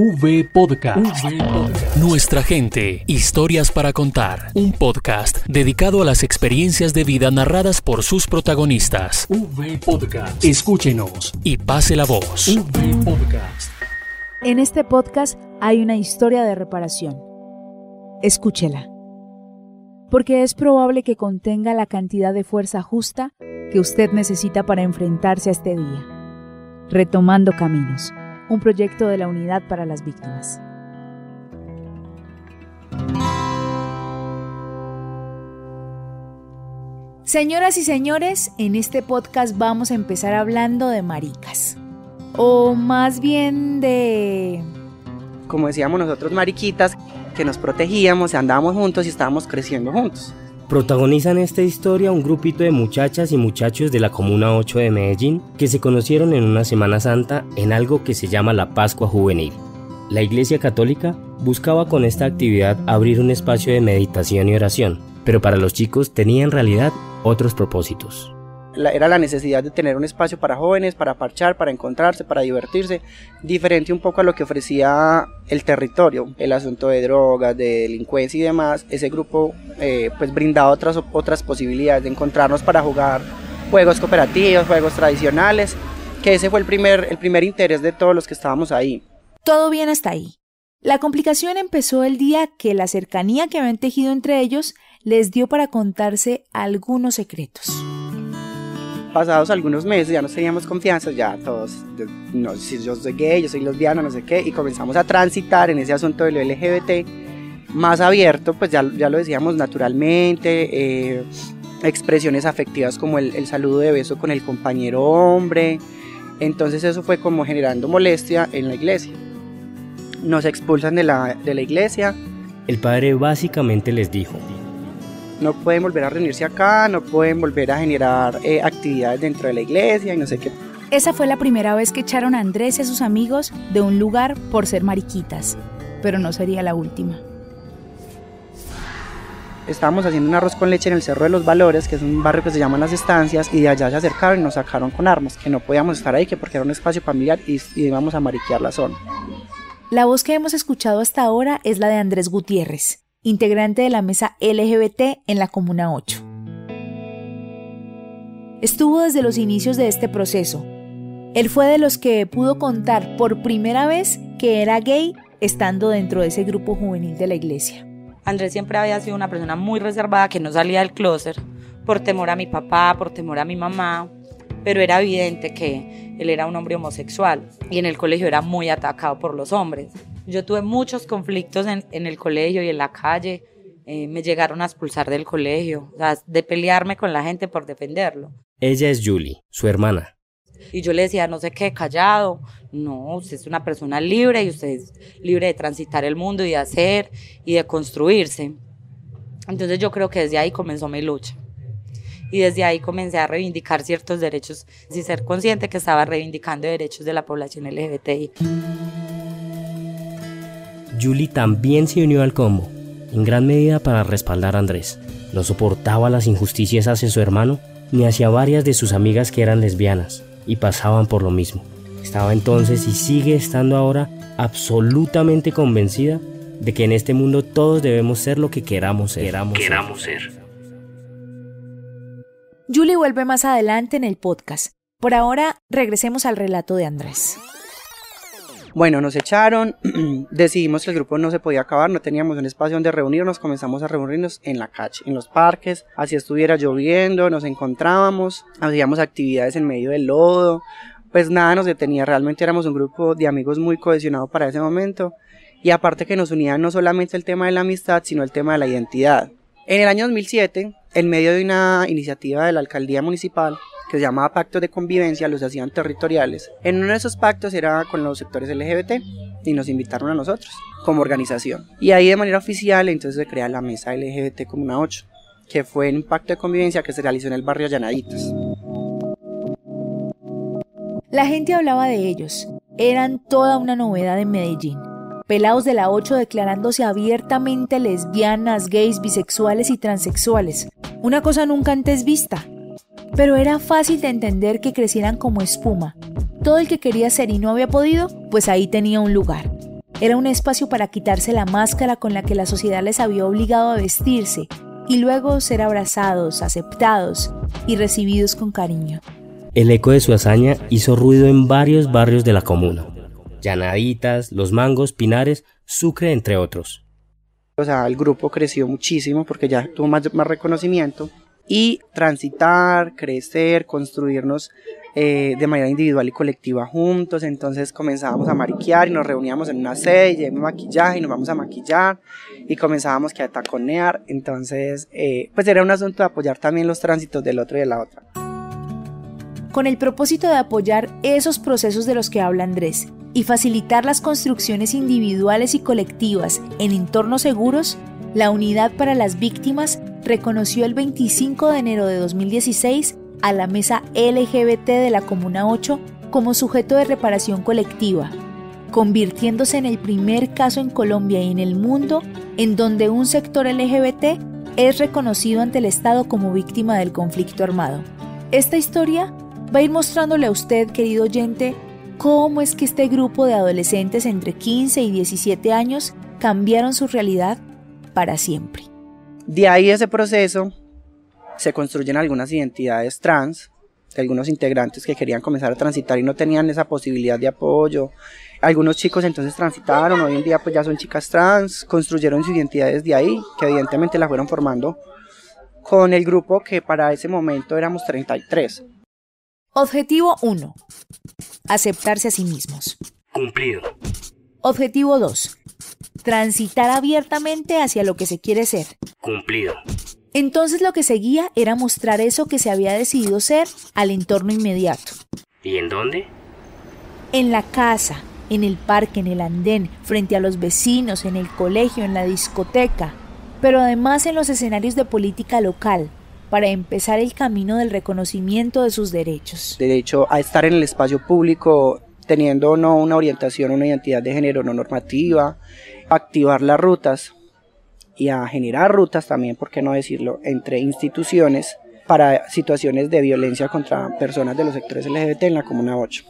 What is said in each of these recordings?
V Podcast. Nuestra gente, historias para contar. Un podcast dedicado a las experiencias de vida narradas por sus protagonistas. V Podcast. Escúchenos y pase la voz. V Podcast. En este podcast hay una historia de reparación. Escúchela. Porque es probable que contenga la cantidad de fuerza justa que usted necesita para enfrentarse a este día. Retomando Caminos, un proyecto de la Unidad para las Víctimas. Señoras y señores, en este podcast vamos a empezar hablando de maricas. O más bien de... Como decíamos nosotros, mariquitas, que nos protegíamos, andábamos juntos y estábamos creciendo juntos. Protagonizan esta historia un grupito de muchachas y muchachos de la Comuna 8 de Medellín que se conocieron en una Semana Santa en algo que se llama la Pascua Juvenil. La Iglesia Católica buscaba con esta actividad abrir un espacio de meditación y oración, pero para los chicos tenía en realidad otros propósitos era la necesidad de tener un espacio para jóvenes, para parchar, para encontrarse, para divertirse, diferente un poco a lo que ofrecía el territorio, el asunto de drogas, de delincuencia y demás. Ese grupo eh, pues brindaba otras, otras posibilidades de encontrarnos para jugar juegos cooperativos, juegos tradicionales, que ese fue el primer, el primer interés de todos los que estábamos ahí. Todo bien hasta ahí. La complicación empezó el día que la cercanía que habían tejido entre ellos les dio para contarse algunos secretos pasados algunos meses ya nos teníamos confianza, ya todos, no, si yo soy gay, yo soy lesbiana, no sé qué, y comenzamos a transitar en ese asunto de lo LGBT más abierto, pues ya, ya lo decíamos naturalmente, eh, expresiones afectivas como el, saludo de beso con el compañero hombre, entonces eso fue como generando molestia en la iglesia. Nos expulsan de la, de la iglesia. El padre básicamente les dijo, no pueden volver a reunirse acá, no pueden volver a generar eh, actividades dentro de la iglesia y no sé qué. Esa fue la primera vez que echaron a Andrés y a sus amigos de un lugar por ser mariquitas, pero no sería la última. Estábamos haciendo un arroz con leche en el Cerro de los Valores, que es un barrio que se llama Las Estancias, y de allá se acercaron y nos sacaron con armas, que no podíamos estar ahí, que porque era un espacio familiar y, y íbamos a mariquear la zona. La voz que hemos escuchado hasta ahora es la de Andrés Gutiérrez, integrante de la mesa LGBT en la Comuna 8. Estuvo desde los inicios de este proceso. Él fue de los que pudo contar por primera vez que era gay estando dentro de ese grupo juvenil de la iglesia. Andrés siempre había sido una persona muy reservada que no salía del closet por temor a mi papá, por temor a mi mamá, pero era evidente que él era un hombre homosexual y en el colegio era muy atacado por los hombres. Yo tuve muchos conflictos en, el colegio y en la calle. Eh, me llegaron a expulsar del colegio, o sea, de pelearme con la gente por defenderlo. Ella es Julie, su hermana. Y yo le decía, no sé qué, callado. No, usted es una persona libre y usted es libre de transitar el mundo y de hacer y de construirse. Entonces yo creo que desde ahí comenzó mi lucha. Y desde ahí comencé a reivindicar ciertos derechos sin ser consciente que estaba reivindicando derechos de la población LGBTI. Julie también se unió al combo, en gran medida para respaldar a Andrés. No soportaba las injusticias hacia su hermano ni hacia varias de sus amigas que eran lesbianas y pasaban por lo mismo. Estaba entonces y sigue estando ahora absolutamente convencida de que en este mundo todos debemos ser lo que queramos ser. Queramos, ser. Julie vuelve más adelante en el podcast. Por ahora, regresemos al relato de Andrés. Bueno, nos echaron, decidimos que el grupo no se podía acabar, no teníamos un espacio donde reunirnos, comenzamos a reunirnos en la calle, en los parques, así estuviera lloviendo, nos encontrábamos, hacíamos actividades en medio del lodo, pues nada nos detenía, realmente éramos un grupo de amigos muy cohesionado para ese momento y aparte que nos unía no solamente el tema de la amistad, sino el tema de la identidad. En el año 2007, en medio de una iniciativa de la alcaldía municipal, que se llamaba Pacto de Convivencia, los hacían territoriales. En uno de esos pactos era con los sectores LGBT y nos invitaron a nosotros como organización. Y ahí de manera oficial entonces se crea la Mesa LGBT Comuna 8, que fue un pacto de convivencia que se realizó en el barrio Llanaditas. La gente hablaba de ellos. Eran toda una novedad en Medellín. Pelados de la 8 declarándose abiertamente lesbianas, gays, bisexuales y transexuales. Una cosa nunca antes vista pero era fácil de entender que crecieran como espuma. Todo el que quería ser y no había podido, pues ahí tenía un lugar. era un espacio para quitarse la máscara con la que la sociedad les había obligado a vestirse y luego ser abrazados, aceptados y recibidos con cariño. El eco de su hazaña hizo ruido en varios barrios de la comuna. Llanaditas, Los Mangos, Pinares, Sucre, entre otros. O sea, el grupo creció muchísimo porque ya tuvo más, más reconocimiento y transitar, crecer, construirnos eh, de manera individual y colectiva juntos. Entonces comenzábamos a mariquear y nos reuníamos en una sede, y maquillaje y nos vamos a maquillar y comenzábamos que a taconear. Entonces, eh, pues era un asunto de apoyar también los tránsitos del otro y de la otra. Con el propósito de apoyar esos procesos de los que habla Andrés y facilitar las construcciones individuales y colectivas en entornos seguros, la Unidad para las Víctimas reconoció el 25 de enero de 2016 a la mesa LGBT de la Comuna 8 como sujeto de reparación colectiva, convirtiéndose en el primer caso en Colombia y en el mundo en donde un sector LGBT es reconocido ante el Estado como víctima del conflicto armado. Esta historia va a ir mostrándole a usted, querido oyente, cómo es que este grupo de adolescentes entre 15 y 17 años cambiaron su realidad para siempre. De ahí ese proceso se construyen algunas identidades trans, de algunos integrantes que querían comenzar a transitar y no tenían esa posibilidad de apoyo. Algunos chicos entonces transitaron, hoy en día pues ya son chicas trans, construyeron sus identidades de ahí, que evidentemente la fueron formando con el grupo que para ese momento éramos 33. Objetivo 1. Aceptarse a sí mismos. Cumplido. Objetivo 2 transitar abiertamente hacia lo que se quiere ser. Cumplido. Entonces lo que seguía era mostrar eso que se había decidido ser al entorno inmediato. ¿Y en dónde? En la casa, en el parque, en el andén, frente a los vecinos, en el colegio, en la discoteca, pero además en los escenarios de política local, para empezar el camino del reconocimiento de sus derechos. Derecho a estar en el espacio público teniendo no una orientación, una identidad de género no normativa, activar las rutas y a generar rutas también, por qué no decirlo, entre instituciones para situaciones de violencia contra personas de los sectores LGBT en la Comuna 8.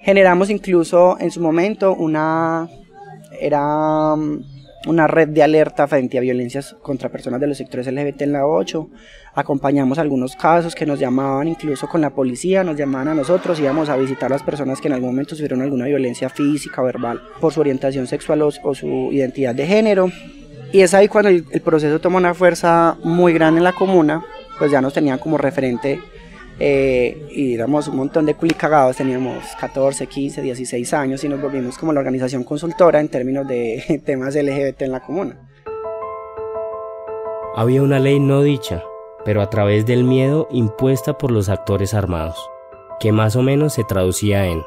Generamos incluso en su momento una, era mm, una red de alerta frente a violencias contra personas de los sectores LGBT en la 8. Acompañamos algunos casos que nos llamaban incluso con la policía, nos llamaban a nosotros, íbamos a visitar a las personas que en algún momento sufrieron alguna violencia física o verbal por su orientación sexual o, su identidad de género. Y es ahí cuando el, el proceso toma una fuerza muy grande en la comuna, pues ya nos tenían como referente eh, y éramos un montón de culicagados, teníamos 14, 15, 16 años y nos volvimos como la organización consultora en términos de temas LGBT en la comuna. Había una ley no dicha, pero a través del miedo impuesta por los actores armados, que más o menos se traducía en...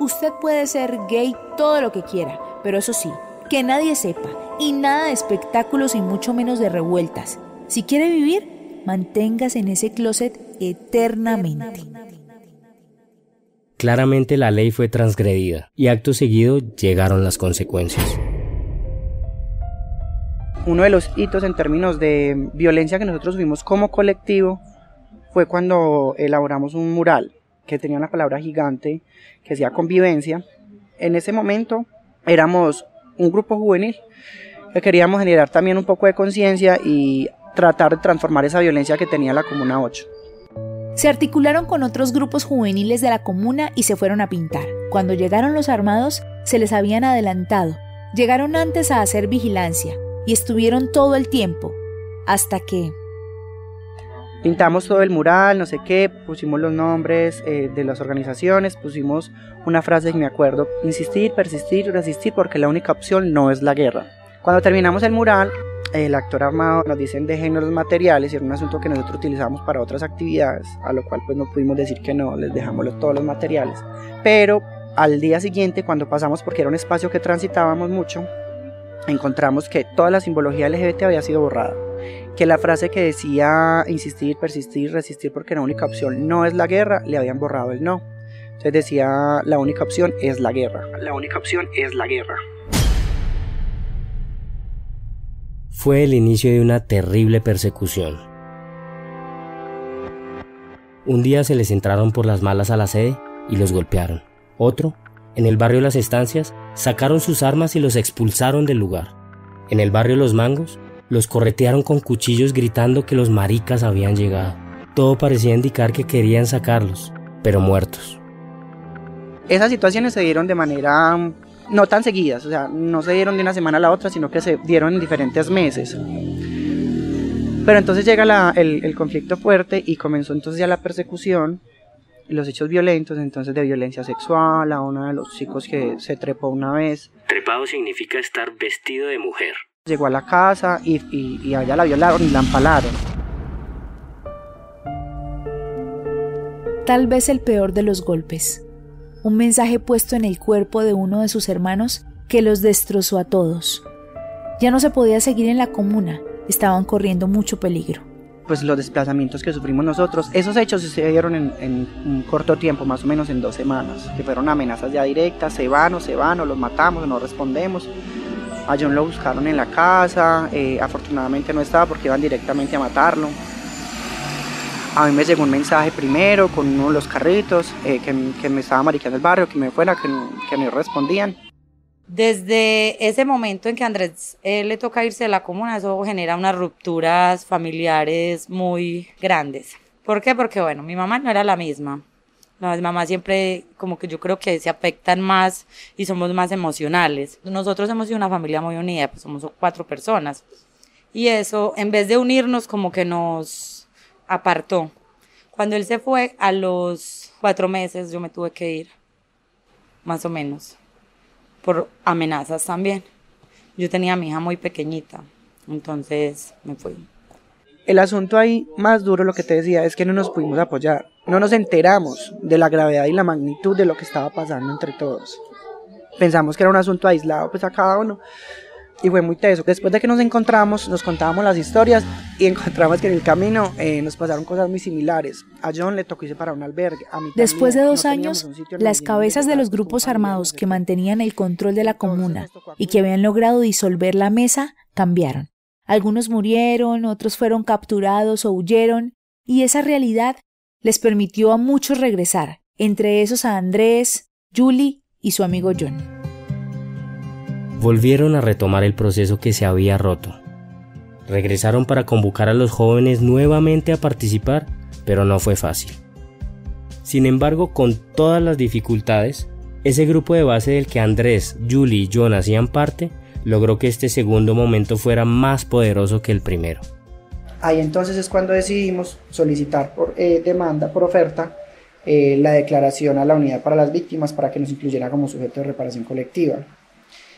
Usted puede ser gay todo lo que quiera, pero eso sí, que nadie sepa, y nada de espectáculos y mucho menos de revueltas. Si quiere vivir, manténgase en ese closet eternamente. Claramente la ley fue transgredida y acto seguido llegaron las consecuencias. Uno de los hitos en términos de violencia que nosotros vimos como colectivo fue cuando elaboramos un mural que tenía una palabra gigante que decía convivencia. En ese momento éramos un grupo juvenil que queríamos generar también un poco de conciencia y tratar de transformar esa violencia que tenía la Comuna 8. Se articularon con otros grupos juveniles de la comuna y se fueron a pintar. Cuando llegaron los armados, se les habían adelantado. Llegaron antes a hacer vigilancia y estuvieron todo el tiempo, hasta que... Pintamos todo el mural, no sé qué, pusimos los nombres eh, de las organizaciones, pusimos una frase que me acuerdo, insistir, persistir, resistir, porque la única opción no es la guerra. Cuando terminamos el mural, el actor armado nos dicen dejen los materiales y era un asunto que nosotros utilizamos para otras actividades, a lo cual pues no pudimos decir que no, les dejamos todos los materiales. Pero al día siguiente, cuando pasamos, porque era un espacio que transitábamos mucho, encontramos que toda la simbología LGBT había sido borrada. Que la frase que decía insistir, persistir, resistir porque la única opción no es la guerra, le habían borrado el no. Entonces decía la única opción es la guerra. La única opción es la guerra. Fue el inicio de una terrible persecución. Un día se les entraron por las malas a la sede y los golpearon. Otro, En el barrio Las Estancias sacaron sus armas y los expulsaron del lugar. En el barrio Los Mangos los corretearon con cuchillos gritando que los maricas habían llegado. Todo parecía indicar que querían sacarlos, pero muertos. Esas situaciones se dieron de manera no tan seguidas, o sea, no se dieron de una semana a la otra, sino que se dieron en diferentes meses. Pero entonces llega el, el, conflicto fuerte y comenzó entonces ya la persecución, los hechos violentos, entonces de violencia sexual, a uno de los chicos que se trepó una vez. Trepado significa estar vestido de mujer. Llegó a la casa y, y, y allá la violaron y la empalaron. Tal vez el peor de los golpes. Un mensaje puesto en el cuerpo de uno de sus hermanos que los destrozó a todos. Ya no se podía seguir en la comuna, estaban corriendo mucho peligro. Pues los desplazamientos que sufrimos nosotros, esos hechos se dieron en, en, un corto tiempo, más o menos en dos semanas, que fueron amenazas ya directas, se van o se van o los matamos o no respondemos. A John lo buscaron en la casa, eh, afortunadamente no estaba porque iban directamente a matarlo. A mí me llegó un mensaje primero con uno de los carritos eh, que, que, me estaba mariqueando el barrio, que me fuera, que, que me respondían. Desde ese momento en que Andrés eh, le toca irse de la comuna, eso genera unas rupturas familiares muy grandes. ¿Por qué? Porque, bueno, mi mamá no era la misma. Las mamás siempre, como que yo creo que se afectan más y somos más emocionales. Nosotros hemos sido una familia muy unida, pues somos cuatro personas. Y eso, en vez de unirnos, como que nos apartó. Cuando él se fue, a los cuatro meses yo me tuve que ir, más o menos, por amenazas también. Yo tenía a mi hija muy pequeñita, entonces me fui. El asunto ahí más duro, lo que te decía, es que no nos pudimos apoyar no nos enteramos de la gravedad y la magnitud de lo que estaba pasando entre todos. Pensamos que era un asunto aislado pues a cada uno y fue muy teso. Después de que nos encontramos, nos contábamos las historias y encontramos que en el camino eh, nos pasaron cosas muy similares. A John le tocó irse para un albergue. A mí Después de dos años, las cabezas de los grupos armados que mantenían el control de la comuna y que habían logrado disolver la mesa cambiaron. Algunos murieron, otros fueron capturados o huyeron, y esa realidad les permitió a muchos regresar, entre esos a Andrés, Julie y su amigo John. Volvieron a retomar el proceso que se había roto. Regresaron para convocar a los jóvenes nuevamente a participar, pero no fue fácil. Sin embargo, con todas las dificultades, ese grupo de base del que Andrés, Julie y John hacían parte logró que este segundo momento fuera más poderoso que el primero. Ahí entonces es cuando decidimos solicitar por eh, demanda, por oferta, eh, la declaración a la unidad para las víctimas para que nos incluyera como sujeto de reparación colectiva.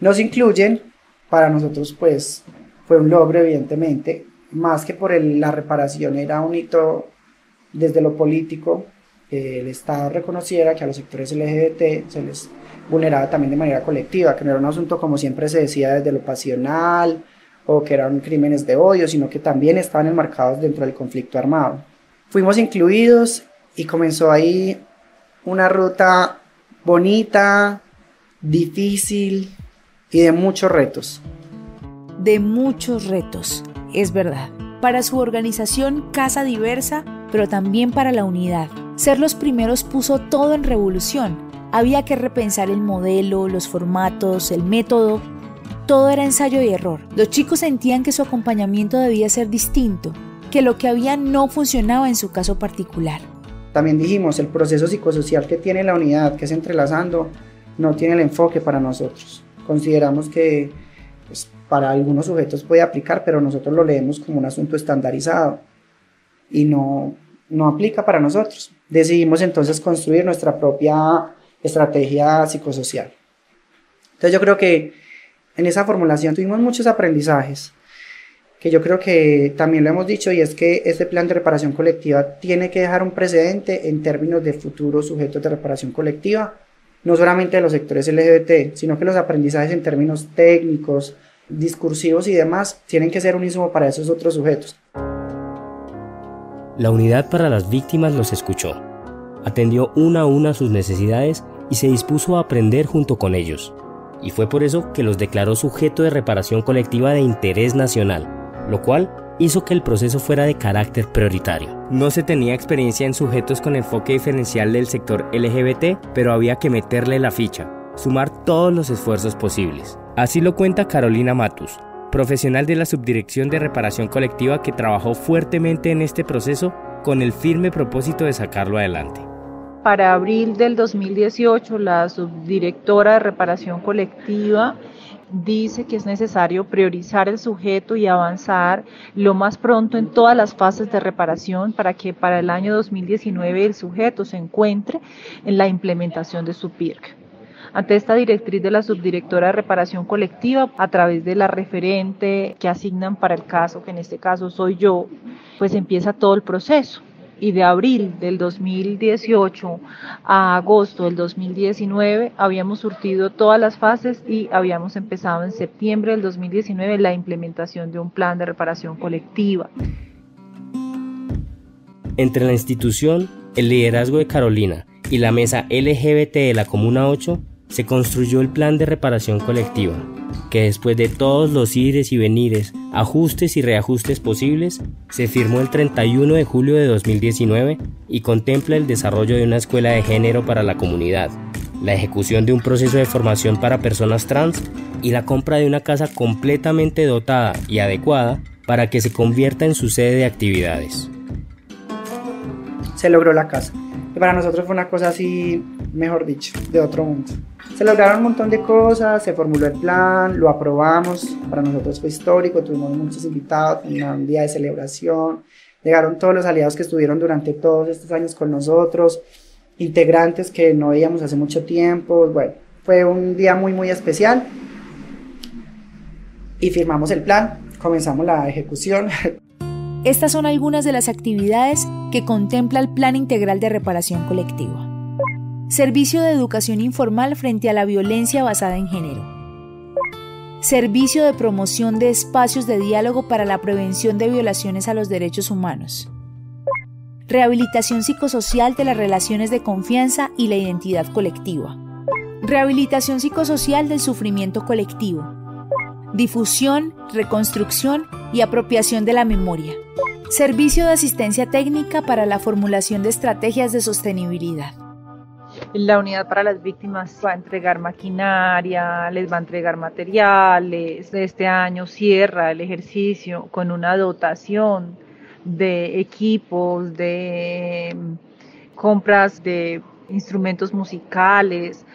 Nos incluyen, para nosotros pues fue un logro evidentemente, más que por la reparación era un hito desde lo político, que el Estado reconociera que a los sectores LGBT se les vulneraba también de manera colectiva, que no era un asunto como siempre se decía desde lo pasional, o que eran crímenes de odio, sino que también estaban enmarcados dentro del conflicto armado. Fuimos incluidos y comenzó ahí una ruta bonita, difícil y de muchos retos. De muchos retos, es verdad. Para su organización Casa Diversa, pero también para la unidad. Ser los primeros puso todo en revolución. Había que repensar el modelo, los formatos, el método todo era ensayo y error. Los chicos sentían que su acompañamiento debía ser distinto, que lo que había no funcionaba en su caso particular. También dijimos, el proceso psicosocial que tiene la unidad, que es entrelazando, no tiene el enfoque para nosotros. Consideramos que pues, para algunos sujetos puede aplicar, pero nosotros lo leemos como un asunto estandarizado y no, no aplica para nosotros. Decidimos entonces construir nuestra propia estrategia psicosocial. Entonces yo creo que en esa formulación tuvimos muchos aprendizajes que yo creo que también lo hemos dicho y es que este plan de reparación colectiva tiene que dejar un precedente en términos de futuros sujetos de reparación colectiva, no solamente de los sectores LGBT, sino que los aprendizajes en términos técnicos, discursivos y demás tienen que ser unísimo para esos otros sujetos. La unidad para las víctimas los escuchó, atendió una a una sus necesidades y se dispuso a aprender junto con ellos y fue por eso que los declaró sujeto de reparación colectiva de interés nacional, lo cual hizo que el proceso fuera de carácter prioritario. No se tenía experiencia en sujetos con enfoque diferencial del sector LGBT, pero había que meterle la ficha. sumar todos los esfuerzos posibles. Así lo cuenta Carolina Matus, profesional de la Subdirección de Reparación Colectiva que trabajó fuertemente en este proceso con el firme propósito de sacarlo adelante. Para abril del 2018, la subdirectora de reparación colectiva dice que es necesario priorizar el sujeto y avanzar lo más pronto en todas las fases de reparación para que para el año 2019 el sujeto se encuentre en la implementación de su PIRC. Ante esta directriz de la subdirectora de reparación colectiva, a través de la referente que asignan para el caso, que en este caso soy yo, pues empieza todo el proceso y de abril del 2018 a agosto del 2019 habíamos surtido todas las fases y habíamos empezado en septiembre del 2019 la implementación de un plan de reparación colectiva. Entre la institución, el liderazgo de Carolina y la mesa LGBT de la Comuna 8, se construyó el plan de reparación colectiva, que después de todos los ires y venires, ajustes y reajustes posibles, se firmó el 31 de julio de 2019 y contempla el desarrollo de una escuela de género para la comunidad, la ejecución de un proceso de formación para personas trans y la compra de una casa completamente dotada y adecuada para que se convierta en su sede de actividades. Se logró la casa. Y para nosotros fue una cosa así, mejor dicho, de otro mundo. Se lograron un montón de cosas, se formuló el plan, lo aprobamos, para nosotros fue histórico, tuvimos muchos invitados, un día de celebración, llegaron todos los aliados que estuvieron durante todos estos años con nosotros, integrantes que no veíamos hace mucho tiempo, bueno, fue un día muy muy especial y firmamos el plan, comenzamos la ejecución. Estas son algunas de las actividades que contempla el Plan Integral de Reparación Colectiva. Servicio de educación informal frente a la violencia basada en género. Servicio de promoción de espacios de diálogo para la prevención de violaciones a los derechos humanos. Rehabilitación psicosocial de las relaciones de confianza y la identidad colectiva. Rehabilitación psicosocial del sufrimiento colectivo. Difusión, reconstrucción y apropiación de la memoria. Servicio de asistencia técnica para la formulación de estrategias de sostenibilidad. La unidad para las víctimas va a entregar maquinaria, les va a entregar materiales. Este año cierra el ejercicio con una dotación de equipos, de mm, compras de instrumentos musicales,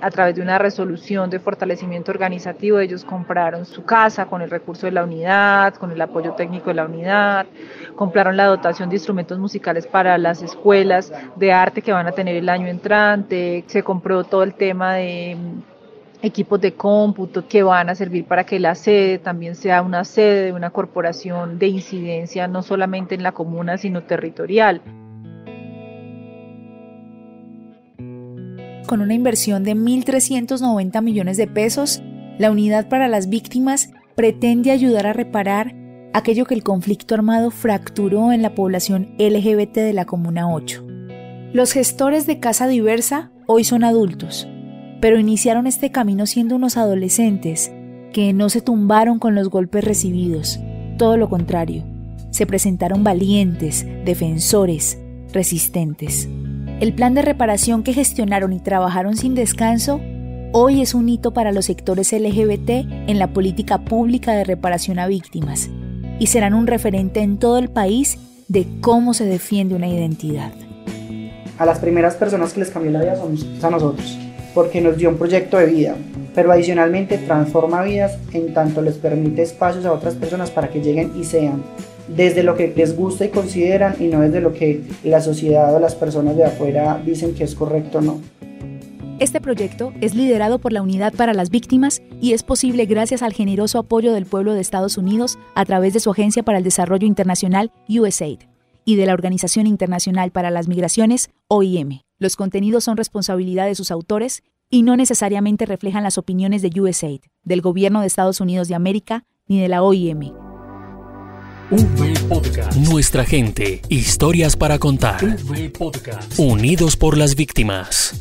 a través de una resolución de fortalecimiento organizativo, ellos compraron su casa con el recurso de la unidad, con el apoyo técnico de la unidad, compraron la dotación de instrumentos musicales para las escuelas de arte que van a tener el año entrante, se compró todo el tema de mm, equipos de cómputo que van a servir para que la sede también sea una sede de una corporación de incidencia no solamente en la comuna, sino territorial. Con una inversión de 1.390 millones de pesos, la Unidad para las Víctimas pretende ayudar a reparar aquello que el conflicto armado fracturó en la población LGBT de la Comuna 8. Los gestores de Casa Diversa hoy son adultos, pero iniciaron este camino siendo unos adolescentes que no se tumbaron con los golpes recibidos, todo lo contrario, se presentaron valientes, defensores, resistentes. El plan de reparación que gestionaron y trabajaron sin descanso hoy es un hito para los sectores LGBT en la política pública de reparación a víctimas y serán un referente en todo el país de cómo se defiende una identidad. A las primeras personas que les cambió la vida somos a nosotros, porque nos dio un proyecto de vida, pero adicionalmente transforma vidas en tanto les permite espacios a otras personas para que lleguen y sean desde lo que les gusta y consideran y no desde lo que la sociedad o las personas de afuera dicen que es correcto o no. Este proyecto es liderado por la Unidad para las Víctimas y es posible gracias al generoso apoyo del pueblo de Estados Unidos a través de su Agencia para el Desarrollo Internacional USAID y de la Organización Internacional para las Migraciones OIM. Los contenidos son responsabilidad de sus autores y no necesariamente reflejan las opiniones de USAID, del Gobierno de Estados Unidos de América ni de la OIM. Podcast. Nuestra gente, historias para contar. V Podcast. Unidos por las víctimas.